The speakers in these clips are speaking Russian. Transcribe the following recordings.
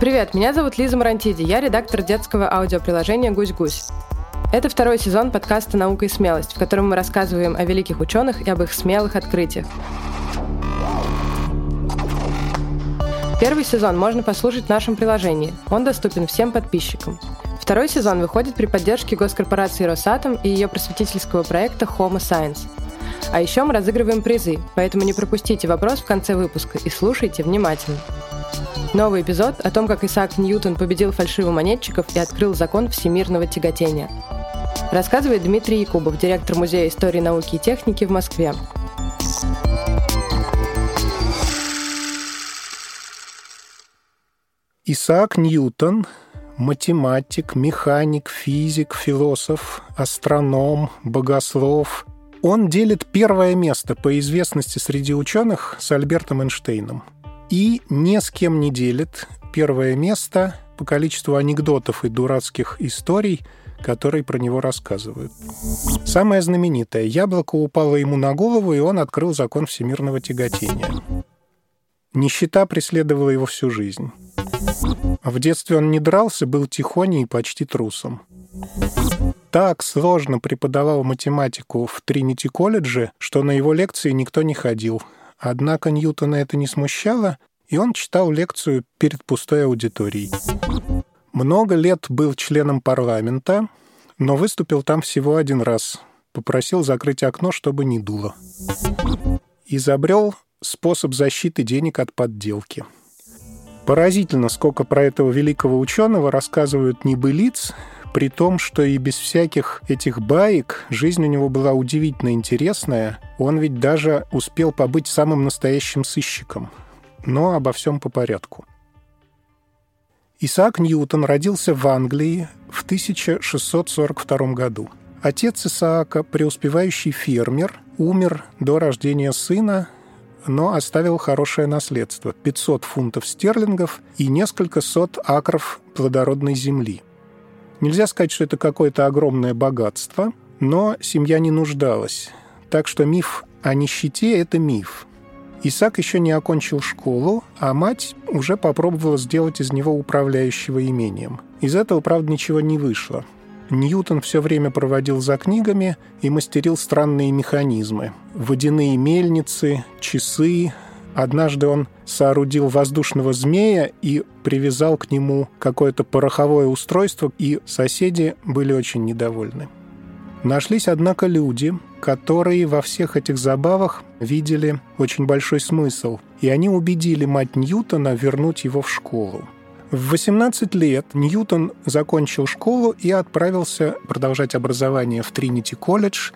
Привет, меня зовут Лиза Марантиди, я редактор детского аудиоприложения «Гусь-гусь». Это второй сезон подкаста «Наука и смелость», в котором мы рассказываем о великих ученых и об их смелых открытиях. Первый сезон можно послушать в нашем приложении. Он доступен всем подписчикам. Второй сезон выходит при поддержке госкорпорации «Росатом» и ее просветительского проекта «Homo Science». А еще мы разыгрываем призы, поэтому не пропустите вопрос в конце выпуска и слушайте внимательно. Новый эпизод о том, как Исаак Ньютон победил фальшивомонетчиков и открыл закон всемирного тяготения. Рассказывает Дмитрий Якубов, директор Музея истории науки и техники в Москве. Исаак Ньютон – математик, механик, физик, философ, астроном, богослов. Он делит первое место по известности среди ученых с Альбертом Эйнштейном. И ни с кем не делит первое место по количеству анекдотов и дурацких историй, которые про него рассказывают. Самое знаменитое – яблоко упало ему на голову, и он открыл закон всемирного тяготения. Нищета преследовала его всю жизнь. В детстве он не дрался, был тихоней и почти трусом. Так сложно преподавал математику в Тринити-колледже, что на его лекции никто не ходил. Однако Ньютона это не смущало, и он читал лекцию перед пустой аудиторией. Много лет был членом парламента, но выступил там всего один раз. Попросил закрыть окно, чтобы не дуло. Изобрел способ защиты денег от подделки – Поразительно, сколько про этого великого ученого рассказывают небылиц, при том, что и без всяких этих баек жизнь у него была удивительно интересная. Он ведь даже успел побыть самым настоящим сыщиком. Но обо всем по порядку. Исаак Ньютон родился в Англии в 1642 году. Отец Исаака, преуспевающий фермер, умер до рождения сына но оставил хорошее наследство – 500 фунтов стерлингов и несколько сот акров плодородной земли. Нельзя сказать, что это какое-то огромное богатство, но семья не нуждалась. Так что миф о нищете – это миф. Исаак еще не окончил школу, а мать уже попробовала сделать из него управляющего имением. Из этого, правда, ничего не вышло – Ньютон все время проводил за книгами и мастерил странные механизмы. Водяные мельницы, часы. Однажды он соорудил воздушного змея и привязал к нему какое-то пороховое устройство, и соседи были очень недовольны. Нашлись, однако, люди, которые во всех этих забавах видели очень большой смысл, и они убедили мать Ньютона вернуть его в школу. В 18 лет Ньютон закончил школу и отправился продолжать образование в Тринити-колледж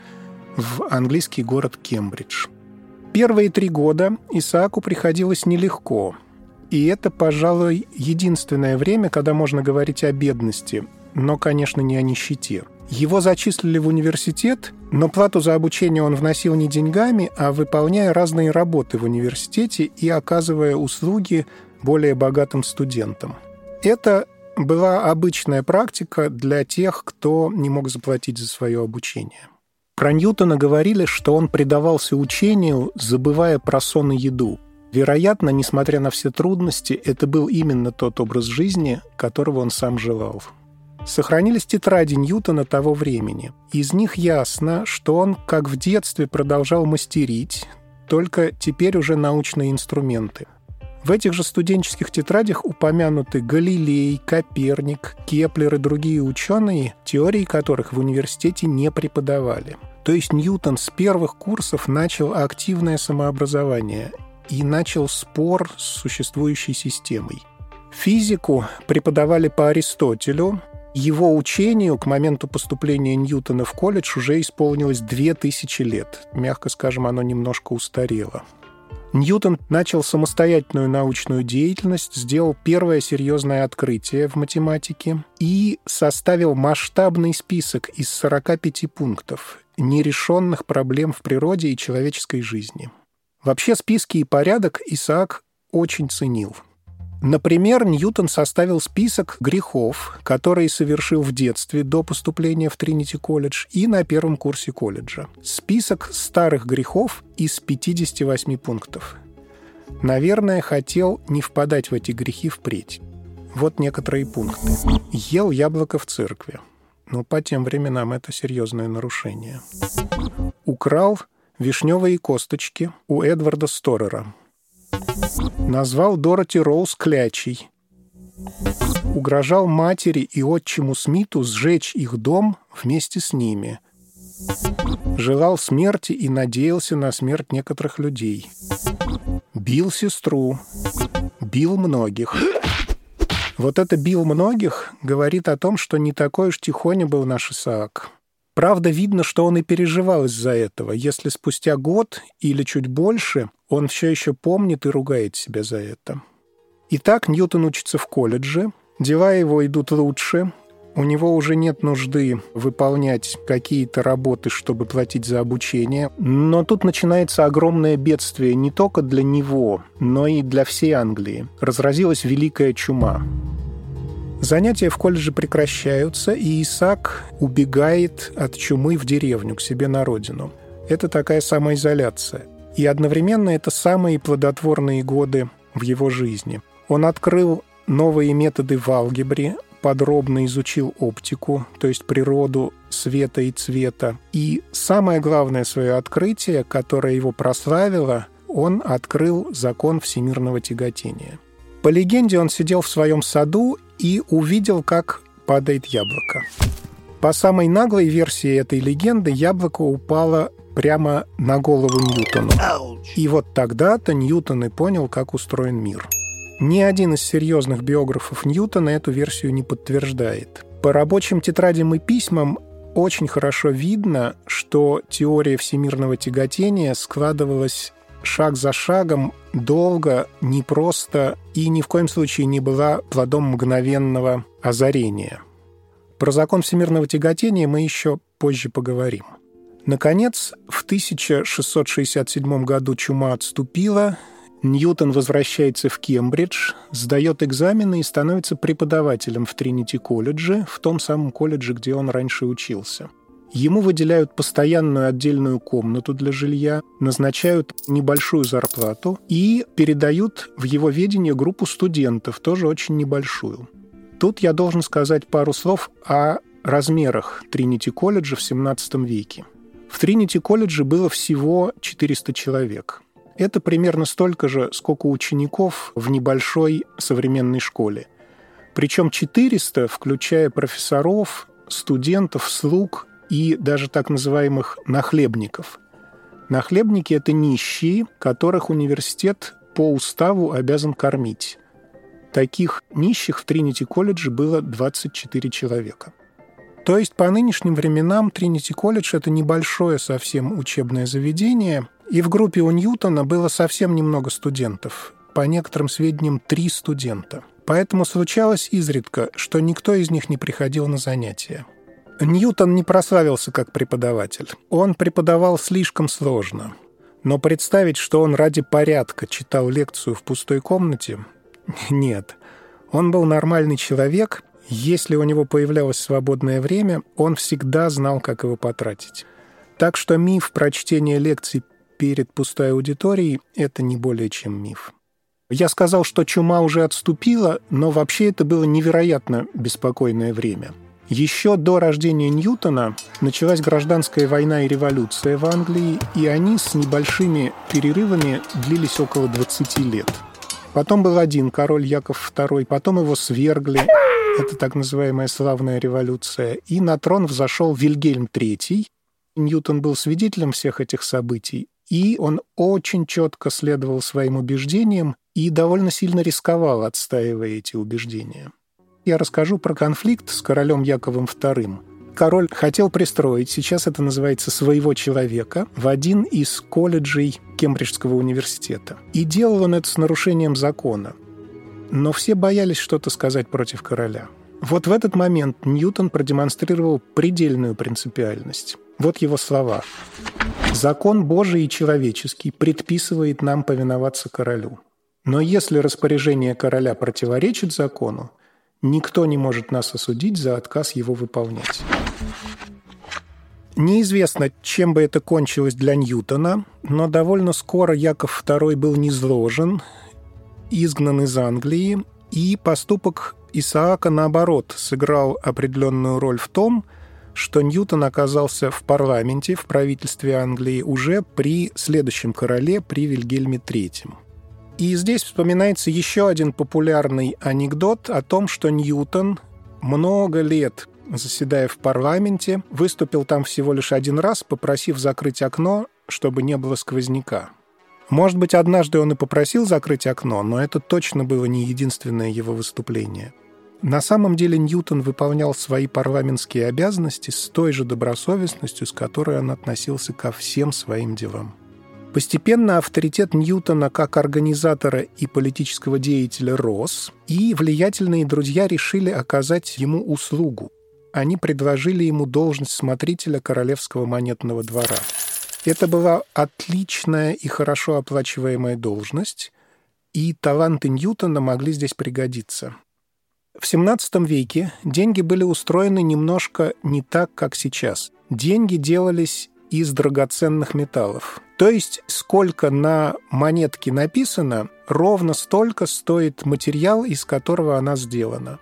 в английский город Кембридж. Первые три года Исааку приходилось нелегко. И это, пожалуй, единственное время, когда можно говорить о бедности, но, конечно, не о нищете. Его зачислили в университет, но плату за обучение он вносил не деньгами, а выполняя разные работы в университете и оказывая услуги более богатым студентам. Это была обычная практика для тех, кто не мог заплатить за свое обучение. Про Ньютона говорили, что он предавался учению, забывая про сон и еду. Вероятно, несмотря на все трудности, это был именно тот образ жизни, которого он сам желал. Сохранились тетради Ньютона того времени. Из них ясно, что он, как в детстве, продолжал мастерить, только теперь уже научные инструменты. В этих же студенческих тетрадях упомянуты Галилей, Коперник, Кеплер и другие ученые, теории которых в университете не преподавали. То есть Ньютон с первых курсов начал активное самообразование и начал спор с существующей системой. Физику преподавали по Аристотелю, его учению к моменту поступления Ньютона в колледж уже исполнилось две тысячи лет. Мягко скажем, оно немножко устарело. Ньютон начал самостоятельную научную деятельность, сделал первое серьезное открытие в математике и составил масштабный список из 45 пунктов нерешенных проблем в природе и человеческой жизни. Вообще списки и порядок Исаак очень ценил – Например, Ньютон составил список грехов, которые совершил в детстве до поступления в Тринити-колледж и на первом курсе колледжа. Список старых грехов из 58 пунктов. Наверное, хотел не впадать в эти грехи впредь. Вот некоторые пункты. Ел яблоко в церкви. Но по тем временам это серьезное нарушение. Украл вишневые косточки у Эдварда Сторера. Назвал Дороти Роуз клячей. Угрожал матери и отчиму Смиту сжечь их дом вместе с ними. Желал смерти и надеялся на смерть некоторых людей. Бил сестру. Бил многих. Вот это «бил многих» говорит о том, что не такой уж тихоня был наш Исаак. Правда, видно, что он и переживал из-за этого, если спустя год или чуть больше он все еще помнит и ругает себя за это. Итак, Ньютон учится в колледже, дела его идут лучше, у него уже нет нужды выполнять какие-то работы, чтобы платить за обучение. Но тут начинается огромное бедствие не только для него, но и для всей Англии. Разразилась Великая чума. Занятия в колледже прекращаются, и Исаак убегает от чумы в деревню, к себе на родину. Это такая самоизоляция. И одновременно это самые плодотворные годы в его жизни. Он открыл новые методы в алгебре, подробно изучил оптику, то есть природу света и цвета. И самое главное свое открытие, которое его прославило, он открыл закон всемирного тяготения. По легенде, он сидел в своем саду и увидел, как падает яблоко. По самой наглой версии этой легенды, яблоко упало прямо на голову Ньютону. И вот тогда-то Ньютон и понял, как устроен мир. Ни один из серьезных биографов Ньютона эту версию не подтверждает. По рабочим тетрадям и письмам очень хорошо видно, что теория всемирного тяготения складывалась шаг за шагом, долго, непросто и ни в коем случае не была плодом мгновенного озарения. Про закон всемирного тяготения мы еще позже поговорим. Наконец, в 1667 году чума отступила, Ньютон возвращается в Кембридж, сдает экзамены и становится преподавателем в Тринити-колледже, в том самом колледже, где он раньше учился – Ему выделяют постоянную отдельную комнату для жилья, назначают небольшую зарплату и передают в его ведение группу студентов, тоже очень небольшую. Тут я должен сказать пару слов о размерах Тринити колледжа в 17 веке. В Тринити колледже было всего 400 человек. Это примерно столько же, сколько учеников в небольшой современной школе. Причем 400, включая профессоров, студентов, слуг и даже так называемых нахлебников. Нахлебники – это нищие, которых университет по уставу обязан кормить. Таких нищих в Тринити-колледже было 24 человека. То есть по нынешним временам Тринити-колледж – это небольшое совсем учебное заведение, и в группе у Ньютона было совсем немного студентов. По некоторым сведениям, три студента. Поэтому случалось изредка, что никто из них не приходил на занятия. Ньютон не прославился как преподаватель. Он преподавал слишком сложно. Но представить, что он ради порядка читал лекцию в пустой комнате – нет. Он был нормальный человек. Если у него появлялось свободное время, он всегда знал, как его потратить. Так что миф прочтения лекций перед пустой аудиторией – это не более чем миф. Я сказал, что чума уже отступила, но вообще это было невероятно беспокойное время – еще до рождения Ньютона началась гражданская война и революция в Англии, и они с небольшими перерывами длились около 20 лет. Потом был один король Яков II, потом его свергли. Это так называемая славная революция. И на трон взошел Вильгельм III. Ньютон был свидетелем всех этих событий, и он очень четко следовал своим убеждениям и довольно сильно рисковал, отстаивая эти убеждения я расскажу про конфликт с королем Яковом II. Король хотел пристроить, сейчас это называется «своего человека», в один из колледжей Кембриджского университета. И делал он это с нарушением закона. Но все боялись что-то сказать против короля. Вот в этот момент Ньютон продемонстрировал предельную принципиальность. Вот его слова. «Закон Божий и человеческий предписывает нам повиноваться королю. Но если распоряжение короля противоречит закону, Никто не может нас осудить за отказ его выполнять. Неизвестно, чем бы это кончилось для Ньютона, но довольно скоро Яков II был низложен, изгнан из Англии, И поступок Исаака, наоборот, сыграл определенную роль в том, что Ньютон оказался в парламенте, в правительстве Англии уже при следующем короле, при Вильгельме III. И здесь вспоминается еще один популярный анекдот о том, что Ньютон много лет заседая в парламенте, выступил там всего лишь один раз, попросив закрыть окно, чтобы не было сквозняка. Может быть, однажды он и попросил закрыть окно, но это точно было не единственное его выступление. На самом деле Ньютон выполнял свои парламентские обязанности с той же добросовестностью, с которой он относился ко всем своим делам. Постепенно авторитет Ньютона как организатора и политического деятеля рос, и влиятельные друзья решили оказать ему услугу. Они предложили ему должность смотрителя Королевского монетного двора. Это была отличная и хорошо оплачиваемая должность, и таланты Ньютона могли здесь пригодиться. В XVII веке деньги были устроены немножко не так, как сейчас. Деньги делались из драгоценных металлов. То есть сколько на монетке написано, ровно столько стоит материал, из которого она сделана.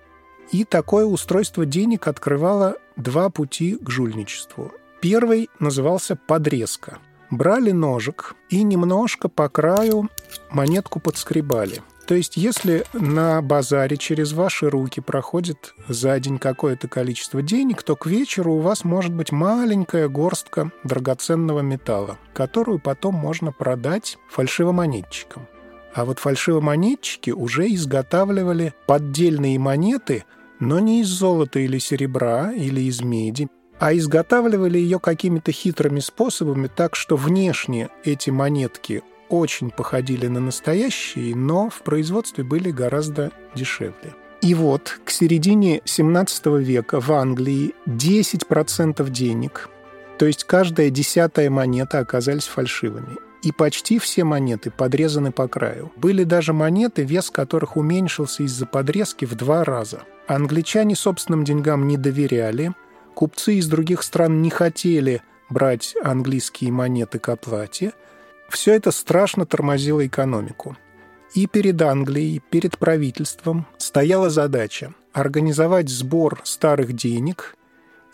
И такое устройство денег открывало два пути к жульничеству. Первый назывался подрезка. Брали ножик и немножко по краю монетку подскребали – то есть, если на базаре через ваши руки проходит за день какое-то количество денег, то к вечеру у вас может быть маленькая горстка драгоценного металла, которую потом можно продать фальшивомонетчикам. А вот фальшивомонетчики уже изготавливали поддельные монеты, но не из золота или серебра, или из меди, а изготавливали ее какими-то хитрыми способами, так что внешне эти монетки очень походили на настоящие, но в производстве были гораздо дешевле. И вот к середине 17 века в Англии 10% денег, то есть каждая десятая монета оказались фальшивыми. И почти все монеты подрезаны по краю. Были даже монеты, вес которых уменьшился из-за подрезки в два раза. Англичане собственным деньгам не доверяли, купцы из других стран не хотели брать английские монеты к оплате – все это страшно тормозило экономику. И перед Англией, перед правительством стояла задача организовать сбор старых денег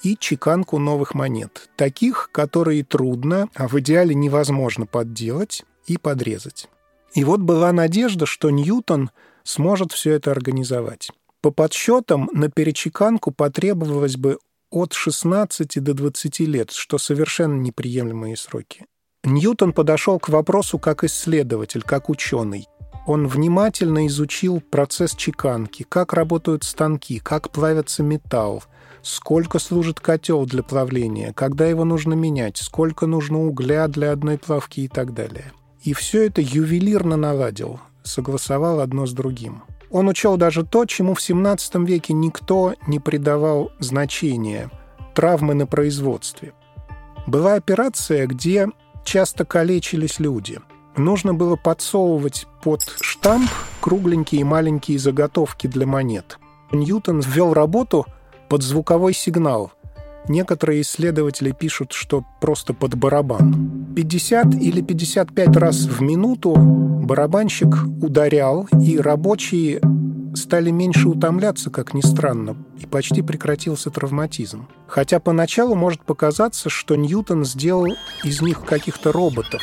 и чеканку новых монет, таких, которые трудно, а в идеале невозможно подделать и подрезать. И вот была надежда, что Ньютон сможет все это организовать. По подсчетам, на перечеканку потребовалось бы от 16 до 20 лет, что совершенно неприемлемые сроки. Ньютон подошел к вопросу как исследователь, как ученый. Он внимательно изучил процесс чеканки, как работают станки, как плавится металл, сколько служит котел для плавления, когда его нужно менять, сколько нужно угля для одной плавки и так далее. И все это ювелирно наладил, согласовал одно с другим. Он учел даже то, чему в XVII веке никто не придавал значения – травмы на производстве. Была операция, где часто калечились люди. Нужно было подсовывать под штамп кругленькие маленькие заготовки для монет. Ньютон ввел работу под звуковой сигнал. Некоторые исследователи пишут, что просто под барабан. 50 или 55 раз в минуту барабанщик ударял, и рабочие стали меньше утомляться, как ни странно, и почти прекратился травматизм. Хотя поначалу может показаться, что Ньютон сделал из них каких-то роботов,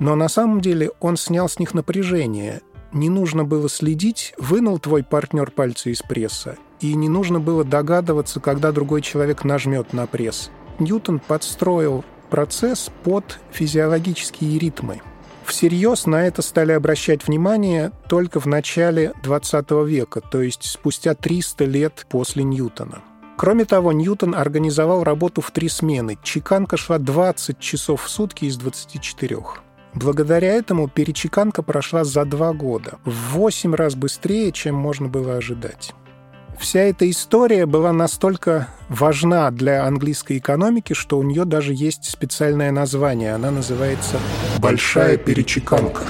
но на самом деле он снял с них напряжение. Не нужно было следить, вынул твой партнер пальцы из пресса, и не нужно было догадываться, когда другой человек нажмет на пресс. Ньютон подстроил процесс под физиологические ритмы – Всерьез на это стали обращать внимание только в начале 20 века, то есть спустя 300 лет после Ньютона. Кроме того, Ньютон организовал работу в три смены. Чеканка шла 20 часов в сутки из 24. Благодаря этому перечеканка прошла за два года, в 8 раз быстрее, чем можно было ожидать. Вся эта история была настолько важна для английской экономики, что у нее даже есть специальное название. Она называется «Большая перечеканка».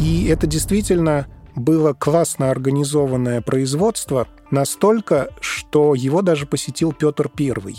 И это действительно было классно организованное производство, настолько, что его даже посетил Петр I.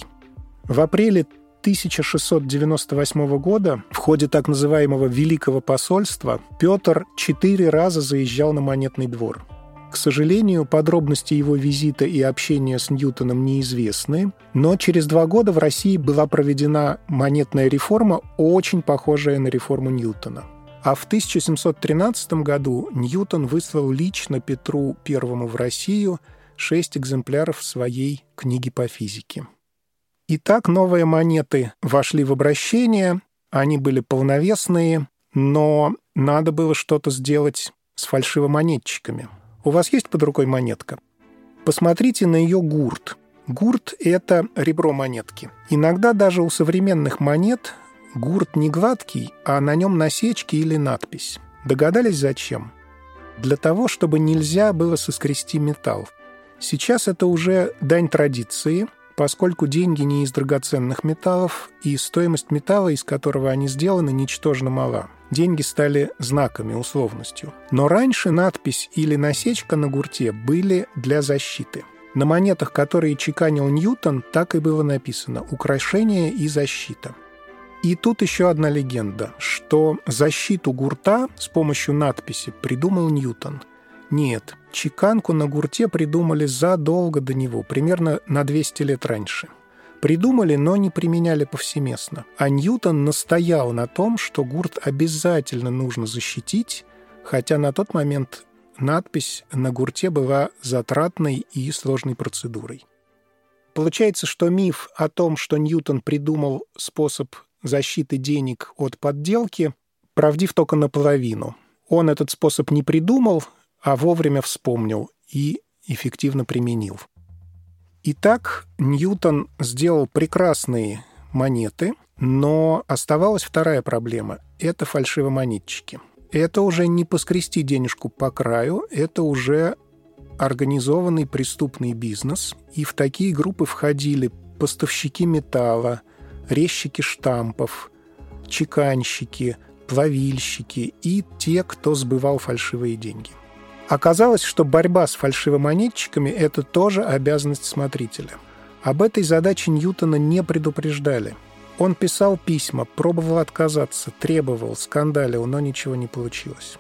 В апреле 1698 года в ходе так называемого Великого посольства Петр четыре раза заезжал на Монетный двор – К сожалению, подробности его визита и общения с Ньютоном неизвестны, но через два года в России была проведена монетная реформа, очень похожая на реформу Ньютона. А в 1713 году Ньютон выслал лично Петру I в Россию шесть экземпляров своей книги по физике. Итак, новые монеты вошли в обращение, они были полновесные, но надо было что-то сделать с фальшивомонетчиками. У вас есть под рукой монетка? Посмотрите на ее гурт. Гурт – это ребро монетки. Иногда даже у современных монет Гурт не гладкий, а на нем насечки или надпись. Догадались, зачем? Для того, чтобы нельзя было соскрести металл. Сейчас это уже дань традиции, поскольку деньги не из драгоценных металлов, и стоимость металла, из которого они сделаны, ничтожно мала. Деньги стали знаками, условностью. Но раньше надпись или насечка на гурте были для защиты. На монетах, которые чеканил Ньютон, так и было написано «Украшение и защита». И тут еще одна легенда, что защиту гурта с помощью надписи придумал Ньютон. Нет, чеканку на гурте придумали задолго до него, примерно на 200 лет раньше. Придумали, но не применяли повсеместно. А Ньютон настоял на том, что гурт обязательно нужно защитить, хотя на тот момент надпись на гурте была затратной и сложной процедурой. Получается, что миф о том, что Ньютон придумал способ защиты денег от подделки правдив только наполовину. Он этот способ не придумал, а вовремя вспомнил и эффективно применил. Итак, Ньютон сделал прекрасные монеты, но оставалась вторая проблема – это фальшивомонетчики. Это уже не поскрести денежку по краю, это уже организованный преступный бизнес, и в такие группы входили поставщики металла, резчики штампов, чеканщики, плавильщики и те, кто сбывал фальшивые деньги. Оказалось, что борьба с фальшивомонетчиками – это тоже обязанность смотрителя. Об этой задаче Ньютона не предупреждали. Он писал письма, пробовал отказаться, требовал, скандалил, но ничего не получилось.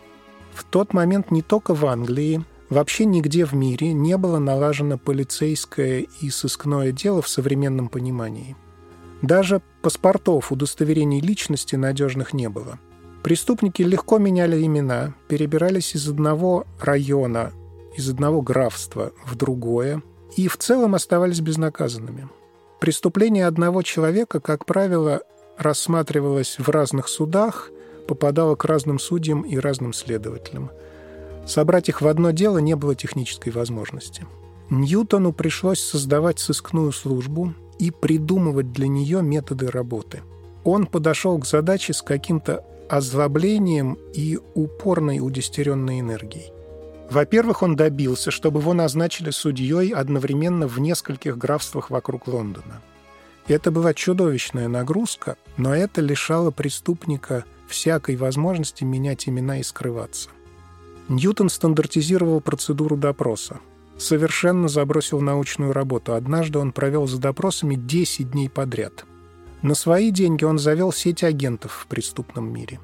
В тот момент не только в Англии, вообще нигде в мире не было налажено полицейское и сыскное дело в современном понимании – даже паспортов, удостоверений личности надежных не было. Преступники легко меняли имена, перебирались из одного района, из одного графства в другое и в целом оставались безнаказанными. Преступление одного человека, как правило, рассматривалось в разных судах, попадало к разным судьям и разным следователям. Собрать их в одно дело не было технической возможности. Ньютону пришлось создавать сыскную службу, и придумывать для нее методы работы. Он подошел к задаче с каким-то озлоблением и упорной удестеренной энергией. Во-первых, он добился, чтобы его назначили судьей одновременно в нескольких графствах вокруг Лондона. Это была чудовищная нагрузка, но это лишало преступника всякой возможности менять имена и скрываться. Ньютон стандартизировал процедуру допроса совершенно забросил научную работу. Однажды он провел за допросами 10 дней подряд. На свои деньги он завел сеть агентов в преступном мире.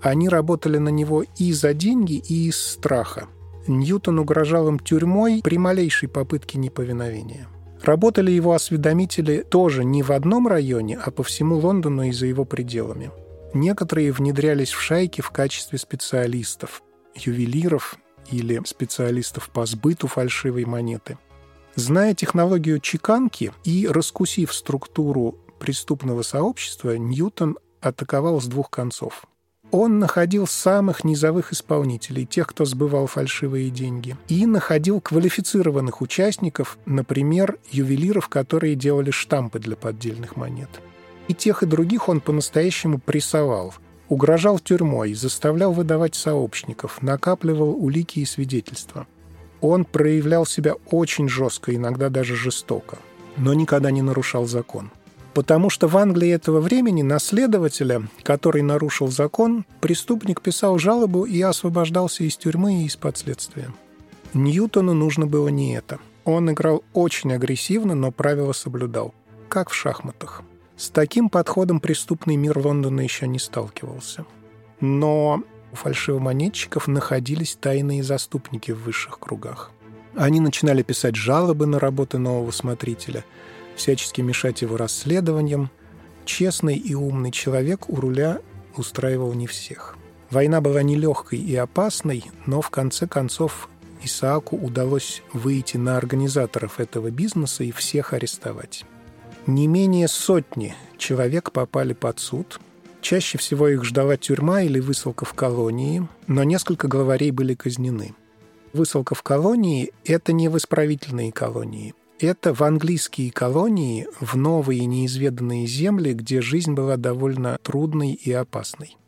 Они работали на него и за деньги, и из страха. Ньютон угрожал им тюрьмой при малейшей попытке неповиновения. Работали его осведомители тоже не в одном районе, а по всему Лондону и за его пределами. Некоторые внедрялись в шайки в качестве специалистов, ювелиров или специалистов по сбыту фальшивой монеты. Зная технологию чеканки и раскусив структуру преступного сообщества, Ньютон атаковал с двух концов. Он находил самых низовых исполнителей, тех, кто сбывал фальшивые деньги, и находил квалифицированных участников, например, ювелиров, которые делали штампы для поддельных монет. И тех, и других он по-настоящему прессовал – Угрожал тюрьмой, заставлял выдавать сообщников, накапливал улики и свидетельства. Он проявлял себя очень жестко, иногда даже жестоко, но никогда не нарушал закон. Потому что в Англии этого времени наследователя, который нарушил закон, преступник писал жалобу и освобождался из тюрьмы и из-под следствия. Ньютону нужно было не это. Он играл очень агрессивно, но правила соблюдал, как в шахматах. С таким подходом преступный мир Лондона еще не сталкивался. Но у фальшивомонетчиков находились тайные заступники в высших кругах. Они начинали писать жалобы на работы нового смотрителя, всячески мешать его расследованиям. Честный и умный человек у руля устраивал не всех. Война была нелегкой и опасной, но в конце концов Исааку удалось выйти на организаторов этого бизнеса и всех арестовать. Не менее сотни человек попали под суд. Чаще всего их ждала тюрьма или высылка в колонии, но несколько главарей были казнены. Высылка в колонии – это не в исправительные колонии. Это в английские колонии, в новые неизведанные земли, где жизнь была довольно трудной и опасной.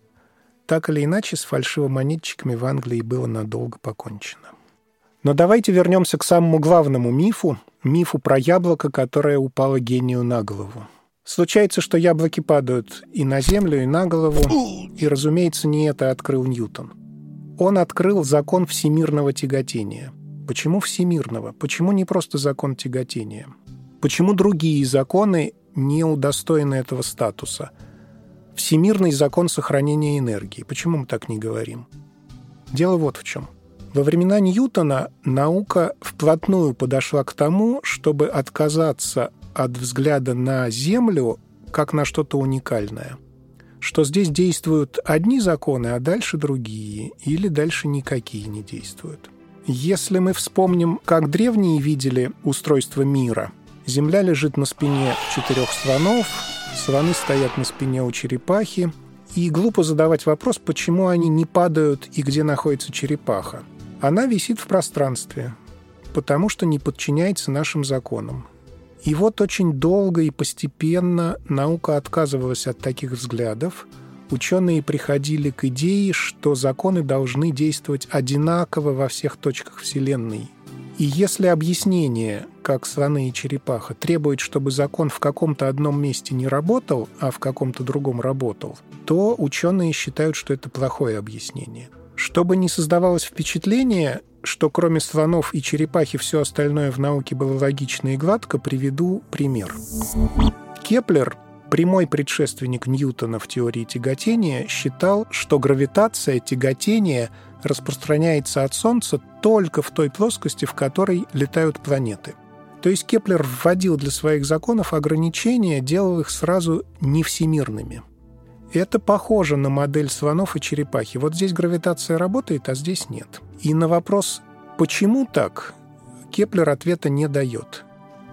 Так или иначе, с фальшивомонетчиками в Англии было надолго покончено. Но давайте вернемся к самому главному мифу, мифу про яблоко, которое упало гению на голову. Случается, что яблоки падают и на землю, и на голову, и, разумеется, не это открыл Ньютон. Он открыл закон всемирного тяготения. Почему всемирного? Почему не просто закон тяготения? Почему другие законы не удостоены этого статуса? Всемирный закон сохранения энергии. Почему мы так не говорим? Дело вот в чем – во времена Ньютона наука вплотную подошла к тому, чтобы отказаться от взгляда на Землю как на что-то уникальное. Что здесь действуют одни законы, а дальше другие, или дальше никакие не действуют. Если мы вспомним, как древние видели устройство мира, Земля лежит на спине четырех слонов, слоны стоят на спине у черепахи, и глупо задавать вопрос, почему они не падают и где находится черепаха. Она висит в пространстве, потому что не подчиняется нашим законам. И вот очень долго и постепенно наука отказывалась от таких взглядов. Ученые приходили к идее, что законы должны действовать одинаково во всех точках Вселенной. И если объяснение, как слоны и черепаха, требует, чтобы закон в каком-то одном месте не работал, а в каком-то другом работал, то ученые считают, что это плохое объяснение – чтобы не создавалось впечатление, что кроме слонов и черепахи все остальное в науке было логично и гладко, приведу пример. Кеплер, прямой предшественник Ньютона в теории тяготения, считал, что гравитация тяготения распространяется от Солнца только в той плоскости, в которой летают планеты. То есть Кеплер вводил для своих законов ограничения, делал их сразу не всемирными – это похоже на модель слонов и черепахи. Вот здесь гравитация работает, а здесь нет. И на вопрос «почему так?» Кеплер ответа не дает.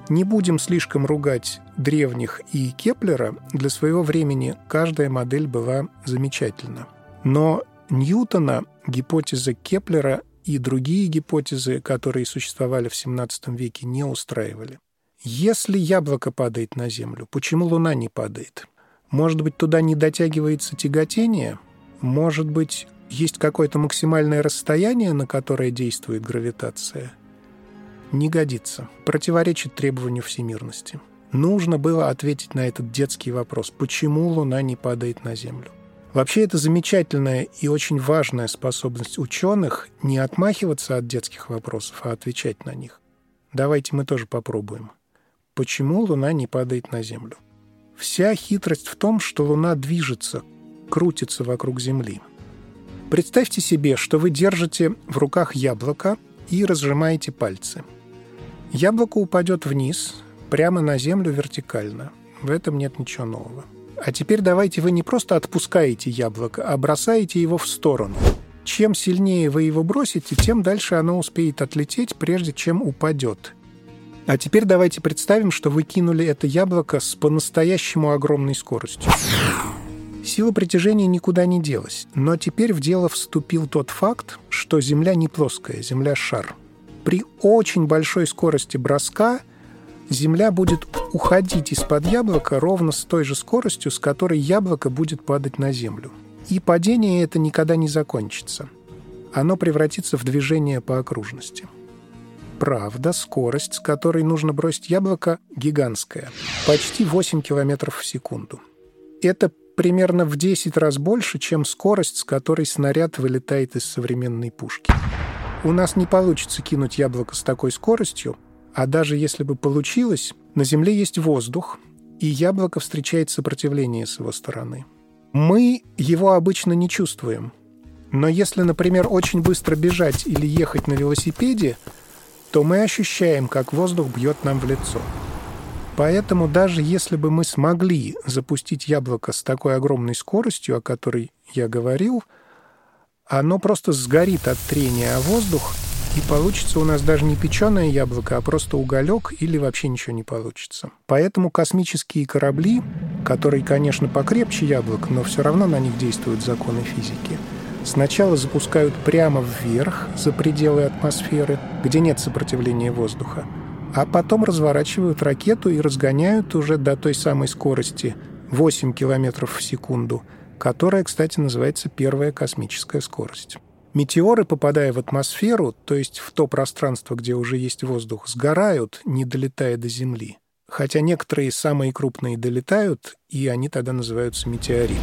Не будем слишком ругать древних и Кеплера. Для своего времени каждая модель была замечательна. Но Ньютона, гипотеза Кеплера и другие гипотезы, которые существовали в XVII веке, не устраивали. Если яблоко падает на Землю, почему Луна не падает? Может быть, туда не дотягивается тяготение? Может быть, есть какое-то максимальное расстояние, на которое действует гравитация? Не годится. Противоречит требованию всемирности. Нужно было ответить на этот детский вопрос, почему Луна не падает на Землю. Вообще это замечательная и очень важная способность ученых не отмахиваться от детских вопросов, а отвечать на них. Давайте мы тоже попробуем. Почему Луна не падает на Землю? Вся хитрость в том, что Луна движется, крутится вокруг Земли. Представьте себе, что вы держите в руках яблоко и разжимаете пальцы. Яблоко упадет вниз, прямо на Землю вертикально. В этом нет ничего нового. А теперь давайте вы не просто отпускаете яблоко, а бросаете его в сторону. Чем сильнее вы его бросите, тем дальше оно успеет отлететь, прежде чем упадет. А теперь давайте представим, что вы кинули это яблоко с по-настоящему огромной скоростью. Сила притяжения никуда не делась, но теперь в дело вступил тот факт, что Земля не плоская, Земля – шар. При очень большой скорости броска Земля будет уходить из-под яблока ровно с той же скоростью, с которой яблоко будет падать на Землю. И падение это никогда не закончится. Оно превратится в движение по окружности – Правда, скорость, с которой нужно бросить яблоко, гигантская. Почти 8 км в секунду. Это примерно в 10 раз больше, чем скорость, с которой снаряд вылетает из современной пушки. У нас не получится кинуть яблоко с такой скоростью, а даже если бы получилось, на Земле есть воздух, и яблоко встречает сопротивление с его стороны. Мы его обычно не чувствуем. Но если, например, очень быстро бежать или ехать на велосипеде, то мы ощущаем, как воздух бьет нам в лицо. Поэтому даже если бы мы смогли запустить яблоко с такой огромной скоростью, о которой я говорил, оно просто сгорит от трения о воздух, и получится у нас даже не печеное яблоко, а просто уголек или вообще ничего не получится. Поэтому космические корабли, которые, конечно, покрепче яблок, но все равно на них действуют законы физики, сначала запускают прямо вверх, за пределы атмосферы, где нет сопротивления воздуха, а потом разворачивают ракету и разгоняют уже до той самой скорости 8 километров в секунду, которая, кстати, называется первая космическая скорость. Метеоры, попадая в атмосферу, то есть в то пространство, где уже есть воздух, сгорают, не долетая до Земли. Хотя некоторые самые крупные долетают, и они тогда называются метеоритами.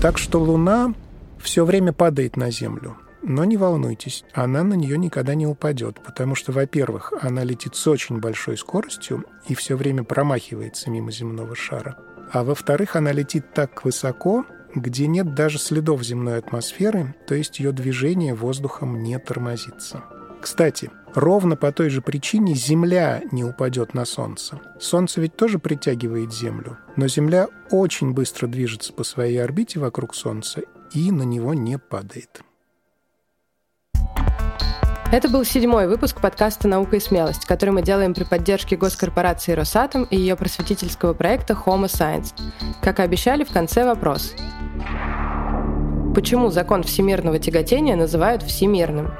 Так что Луна все время падает на Землю. Но не волнуйтесь, она на нее никогда не упадет, потому что, во-первых, она летит с очень большой скоростью и все время промахивается мимо земного шара. А во-вторых, она летит так высоко, где нет даже следов земной атмосферы, то есть ее движение воздухом не тормозится. Кстати, ровно по той же причине Земля не упадет на Солнце. Солнце ведь тоже притягивает Землю, но Земля очень быстро движется по своей орбите вокруг Солнца и на него не падает. Это был седьмой выпуск подкаста «Наука и смелость», который мы делаем при поддержке госкорпорации «Росатом» и ее просветительского проекта «Homo Science». Как и обещали, в конце вопрос. Почему закон всемирного тяготения называют всемирным?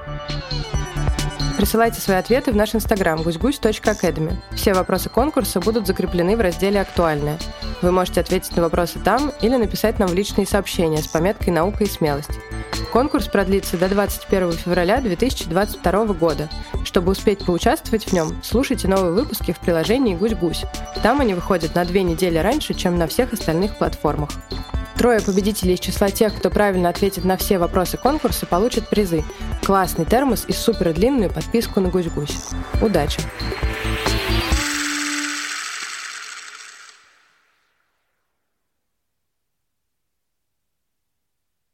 Присылайте свои ответы в наш инстаграм гусь-гусь.academy. Все вопросы конкурса будут закреплены в разделе «Актуальное». Вы можете ответить на вопросы там или написать нам в личные сообщения с пометкой «Наука и смелость». Конкурс продлится до 21 февраля 2022 года. Чтобы успеть поучаствовать в нем, слушайте новые выпуски в приложении «Гусь-гусь». Там они выходят на две недели раньше, чем на всех остальных платформах. Трое победителей из числа тех, кто правильно ответит на все вопросы конкурса, получат призы. Классный термос и супер длинную подписку на «Гусь-гусь». Удачи!